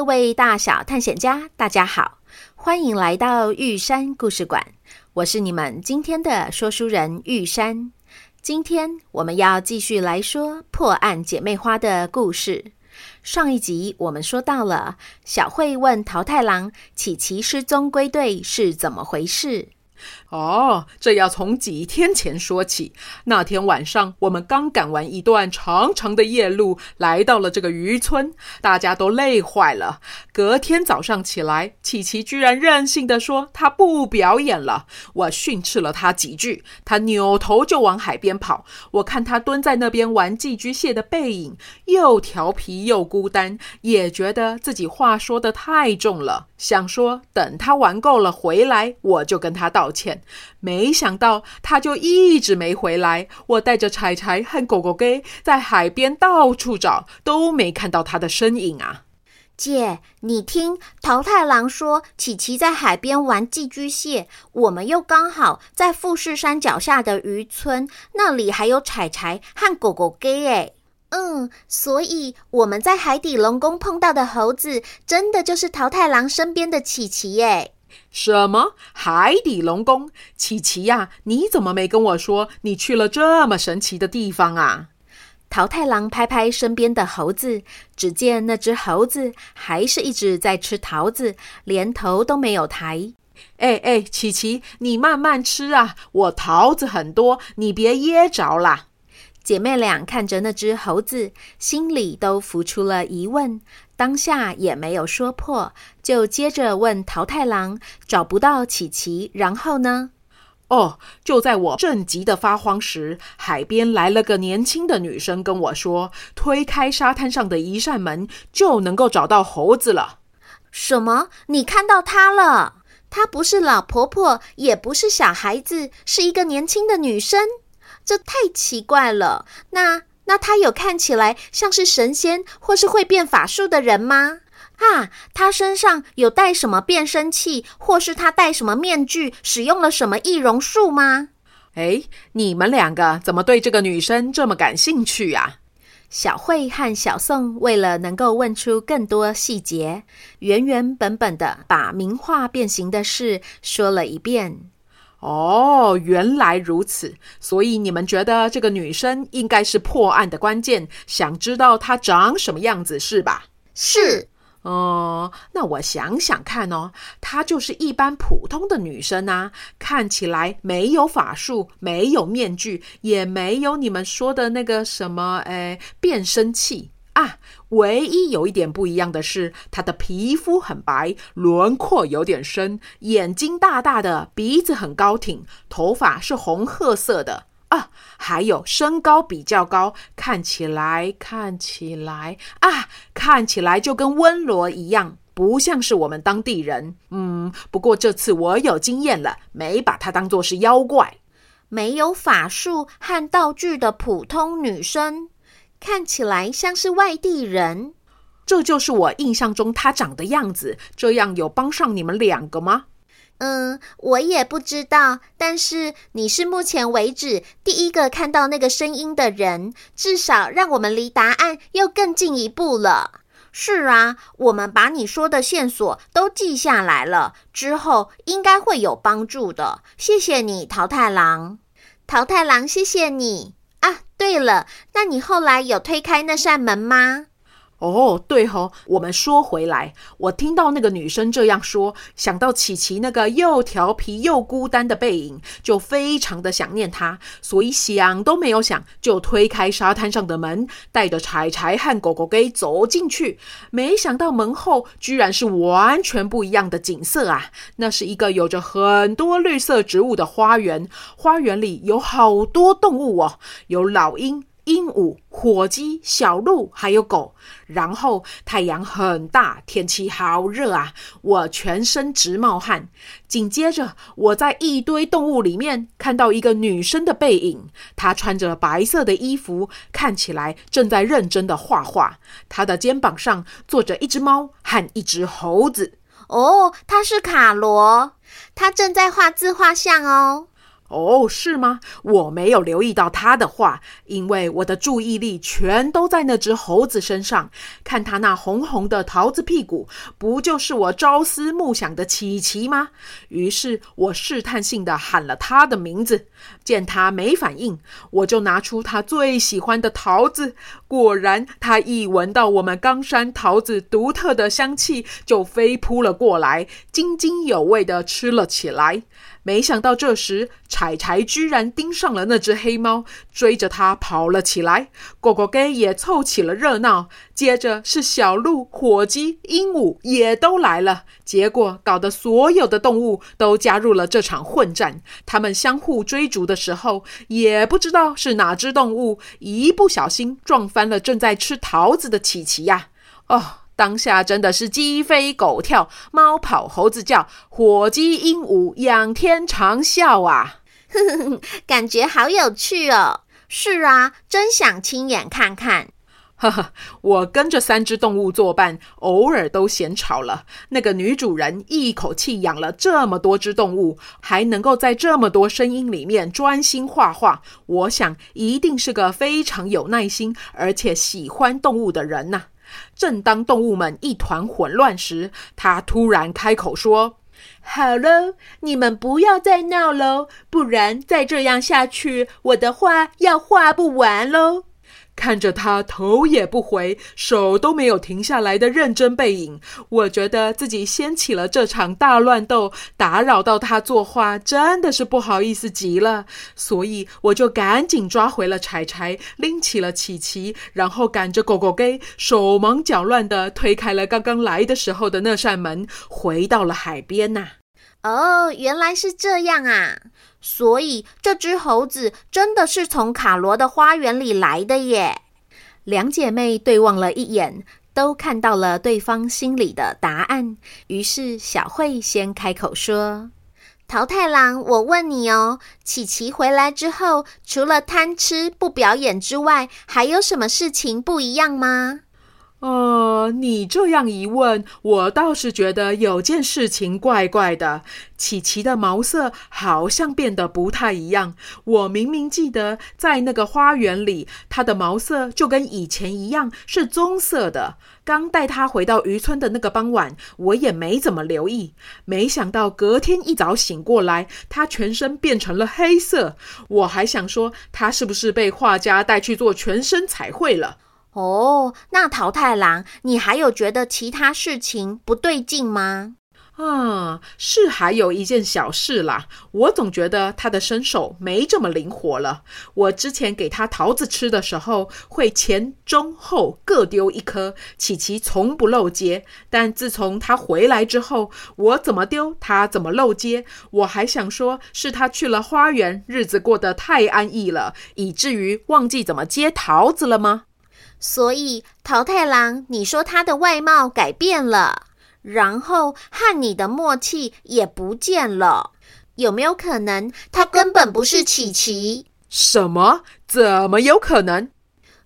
各位大小探险家，大家好，欢迎来到玉山故事馆。我是你们今天的说书人玉山。今天我们要继续来说破案姐妹花的故事。上一集我们说到了小慧问桃太郎：“琪琪失踪归队是怎么回事？”哦，这要从几天前说起。那天晚上，我们刚赶完一段长长的夜路，来到了这个渔村，大家都累坏了。隔天早上起来，琪琪居然任性地说她不表演了。我训斥了她几句，她扭头就往海边跑。我看她蹲在那边玩寄居蟹的背影，又调皮又孤单，也觉得自己话说得太重了，想说等她玩够了回来，我就跟她道歉。没想到他就一直没回来。我带着柴柴和狗狗给在海边到处找，都没看到他的身影啊！姐，你听桃太郎说，琪琪在海边玩寄居蟹，我们又刚好在富士山脚下的渔村，那里还有柴柴和狗狗给诶。嗯，所以我们在海底龙宫碰到的猴子，真的就是桃太郎身边的琪琪耶。什么海底龙宫？琪琪呀，你怎么没跟我说你去了这么神奇的地方啊？桃太郎拍拍身边的猴子，只见那只猴子还是一直在吃桃子，连头都没有抬。哎哎，琪琪，你慢慢吃啊，我桃子很多，你别噎着啦。姐妹俩看着那只猴子，心里都浮出了疑问。当下也没有说破，就接着问桃太郎：“找不到琪琪，然后呢？”哦，就在我正急得发慌时，海边来了个年轻的女生跟我说：“推开沙滩上的一扇门，就能够找到猴子了。”什么？你看到她了？她不是老婆婆，也不是小孩子，是一个年轻的女生。这太奇怪了。那……那他有看起来像是神仙或是会变法术的人吗？啊，他身上有带什么变声器，或是他戴什么面具，使用了什么易容术吗？哎，你们两个怎么对这个女生这么感兴趣呀？小慧和小宋为了能够问出更多细节，原原本本的把名画变形的事说了一遍。哦，原来如此，所以你们觉得这个女生应该是破案的关键，想知道她长什么样子是吧？是。哦，那我想想看哦，她就是一般普通的女生啊，看起来没有法术，没有面具，也没有你们说的那个什么，诶，变声器。啊，唯一有一点不一样的是，她的皮肤很白，轮廓有点深，眼睛大大的，鼻子很高挺，头发是红褐色的啊，还有身高比较高，看起来看起来啊，看起来就跟温罗一样，不像是我们当地人。嗯，不过这次我有经验了，没把她当作是妖怪，没有法术和道具的普通女生。看起来像是外地人，这就是我印象中他长的样子。这样有帮上你们两个吗？嗯，我也不知道。但是你是目前为止第一个看到那个声音的人，至少让我们离答案又更进一步了。是啊，我们把你说的线索都记下来了，之后应该会有帮助的。谢谢你，桃太郎。桃太郎，谢谢你啊。对了，那你后来有推开那扇门吗？哦，对吼，我们说回来，我听到那个女生这样说，想到琪琪那个又调皮又孤单的背影，就非常的想念她，所以想都没有想，就推开沙滩上的门，带着柴柴和狗狗给走进去。没想到门后居然是完全不一样的景色啊！那是一个有着很多绿色植物的花园，花园里有好多动物哦，有老鹰。鹦鹉、火鸡、小鹿，还有狗。然后太阳很大，天气好热啊！我全身直冒汗。紧接着，我在一堆动物里面看到一个女生的背影，她穿着白色的衣服，看起来正在认真的画画。她的肩膀上坐着一只猫和一只猴子。哦，她是卡罗，她正在画自画像哦。哦，是吗？我没有留意到他的话，因为我的注意力全都在那只猴子身上。看他那红红的桃子屁股，不就是我朝思暮想的琪琪吗？于是我试探性地喊了他的名字。见他没反应，我就拿出他最喜欢的桃子。果然，他一闻到我们冈山桃子独特的香气，就飞扑了过来，津津有味地吃了起来。没想到这时，柴柴居然盯上了那只黑猫，追着它跑了起来。果果给也凑起了热闹，接着是小鹿、火鸡、鹦鹉也都来了。结果搞得所有的动物都加入了这场混战。它们相互追逐的时候，也不知道是哪只动物一不小心撞翻了正在吃桃子的琪琪呀！哦。当下真的是鸡飞狗跳，猫跑猴子叫，火鸡鹦鹉仰天长啸啊！呵呵，感觉好有趣哦。是啊，真想亲眼看看。呵呵，我跟着三只动物作伴，偶尔都嫌吵了。那个女主人一口气养了这么多只动物，还能够在这么多声音里面专心画画，我想一定是个非常有耐心而且喜欢动物的人呐。正当动物们一团混乱时，他突然开口说：“好了，你们不要再闹喽，不然再这样下去，我的画要画不完喽。”看着他头也不回、手都没有停下来的认真背影，我觉得自己掀起了这场大乱斗，打扰到他作画，真的是不好意思极了。所以我就赶紧抓回了柴柴，拎起了琪琪，然后赶着狗狗给，手忙脚乱地推开了刚刚来的时候的那扇门，回到了海边呐、哦，原来是这样啊！所以这只猴子真的是从卡罗的花园里来的耶。两姐妹对望了一眼，都看到了对方心里的答案。于是小慧先开口说：“桃太郎，我问你哦，琪琪回来之后，除了贪吃不表演之外，还有什么事情不一样吗？”呃，你这样一问，我倒是觉得有件事情怪怪的。琪琪的毛色好像变得不太一样。我明明记得在那个花园里，它的毛色就跟以前一样是棕色的。刚带它回到渔村的那个傍晚，我也没怎么留意。没想到隔天一早醒过来，它全身变成了黑色。我还想说，它是不是被画家带去做全身彩绘了？哦，那桃太郎，你还有觉得其他事情不对劲吗？啊，是还有一件小事啦。我总觉得他的身手没这么灵活了。我之前给他桃子吃的时候，会前中后各丢一颗，琪琪从不漏接。但自从他回来之后，我怎么丢他怎么漏接。我还想说是他去了花园，日子过得太安逸了，以至于忘记怎么接桃子了吗？所以，桃太郎，你说他的外貌改变了，然后和你的默契也不见了，有没有可能他根本不是琪琪？什么？怎么有可能？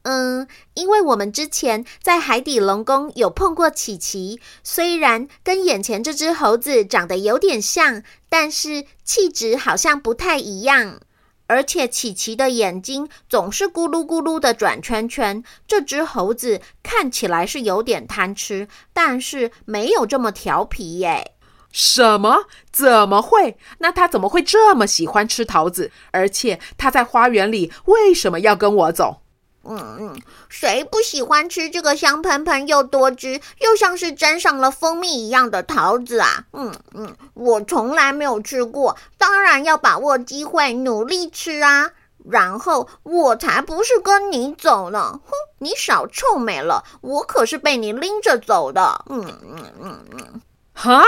嗯，因为我们之前在海底龙宫有碰过琪琪，虽然跟眼前这只猴子长得有点像，但是气质好像不太一样。而且琪琪的眼睛总是咕噜咕噜的转圈圈。这只猴子看起来是有点贪吃，但是没有这么调皮耶。什么？怎么会？那他怎么会这么喜欢吃桃子？而且他在花园里为什么要跟我走？嗯嗯，谁不喜欢吃这个香喷喷又多汁又像是沾上了蜂蜜一样的桃子啊？嗯嗯，我从来没有吃过，当然要把握机会努力吃啊。然后我才不是跟你走呢，哼，你少臭美了，我可是被你拎着走的。嗯嗯嗯嗯，哈？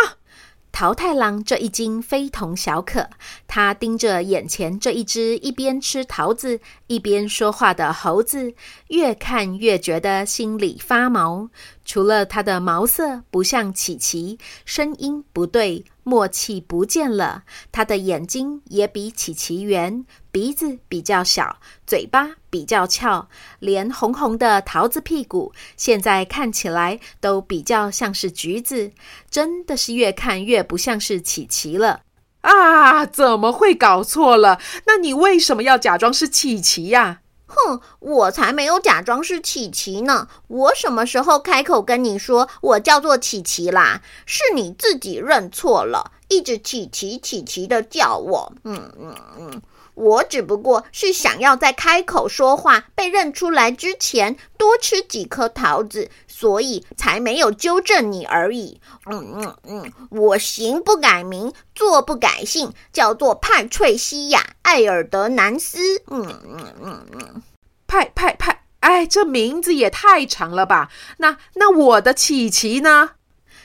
桃太郎这一惊非同小可，他盯着眼前这一只一边吃桃子一边说话的猴子，越看越觉得心里发毛。除了它的毛色不像琪琪，声音不对，默契不见了，它的眼睛也比琪琪圆，鼻子比较小，嘴巴比较翘，连红红的桃子屁股现在看起来都比较像是橘子，真的是越看越不像是琪琪了啊！怎么会搞错了？那你为什么要假装是琪琪呀？哼，我才没有假装是琪琪呢！我什么时候开口跟你说我叫做琪琪啦？是你自己认错了，一直琪琪琪琪的叫我。嗯嗯嗯，我只不过是想要在开口说话被认出来之前多吃几颗桃子，所以才没有纠正你而已。嗯嗯嗯，我行不改名，坐不改姓，叫做派翠西亚·艾尔德南斯。嗯嗯嗯嗯，派派派，哎，这名字也太长了吧？那那我的琪琪呢？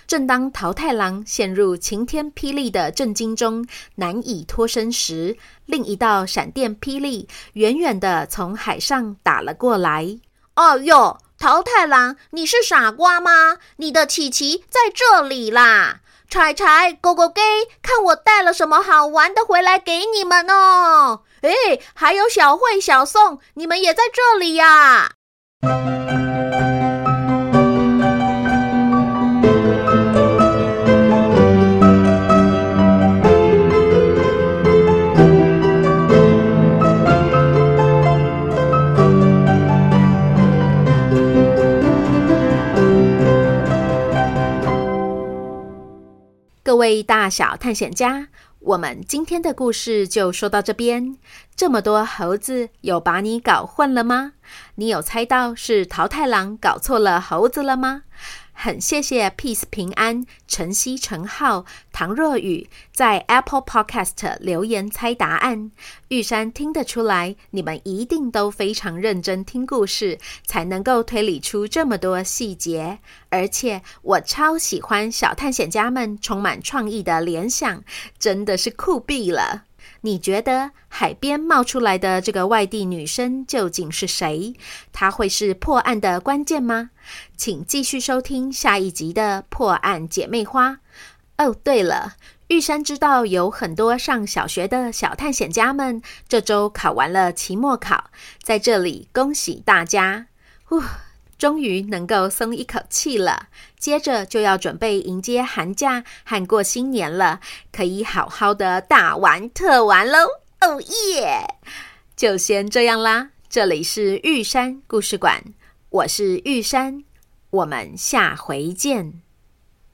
正当桃太郎陷入晴天霹雳的震惊中难以脱身时，另一道闪电霹雳远远地从海上打了过来。哦哟！桃太郎，你是傻瓜吗？你的琪琪在这里啦！柴柴狗狗给看我带了什么好玩的回来给你们哦！哎，还有小慧、小宋，你们也在这里呀！位大小探险家，我们今天的故事就说到这边。这么多猴子，有把你搞混了吗？你有猜到是桃太郎搞错了猴子了吗？很谢谢 Peace 平安、晨曦、陈浩、唐若雨在 Apple Podcast 留言猜答案。玉山听得出来，你们一定都非常认真听故事，才能够推理出这么多细节。而且我超喜欢小探险家们充满创意的联想，真的是酷毙了。你觉得海边冒出来的这个外地女生究竟是谁？她会是破案的关键吗？请继续收听下一集的《破案姐妹花》。哦，对了，玉山知道有很多上小学的小探险家们这周考完了期末考，在这里恭喜大家！呼。终于能够松一口气了，接着就要准备迎接寒假和过新年了，可以好好的大玩特玩喽！哦耶！就先这样啦，这里是玉山故事馆，我是玉山，我们下回见。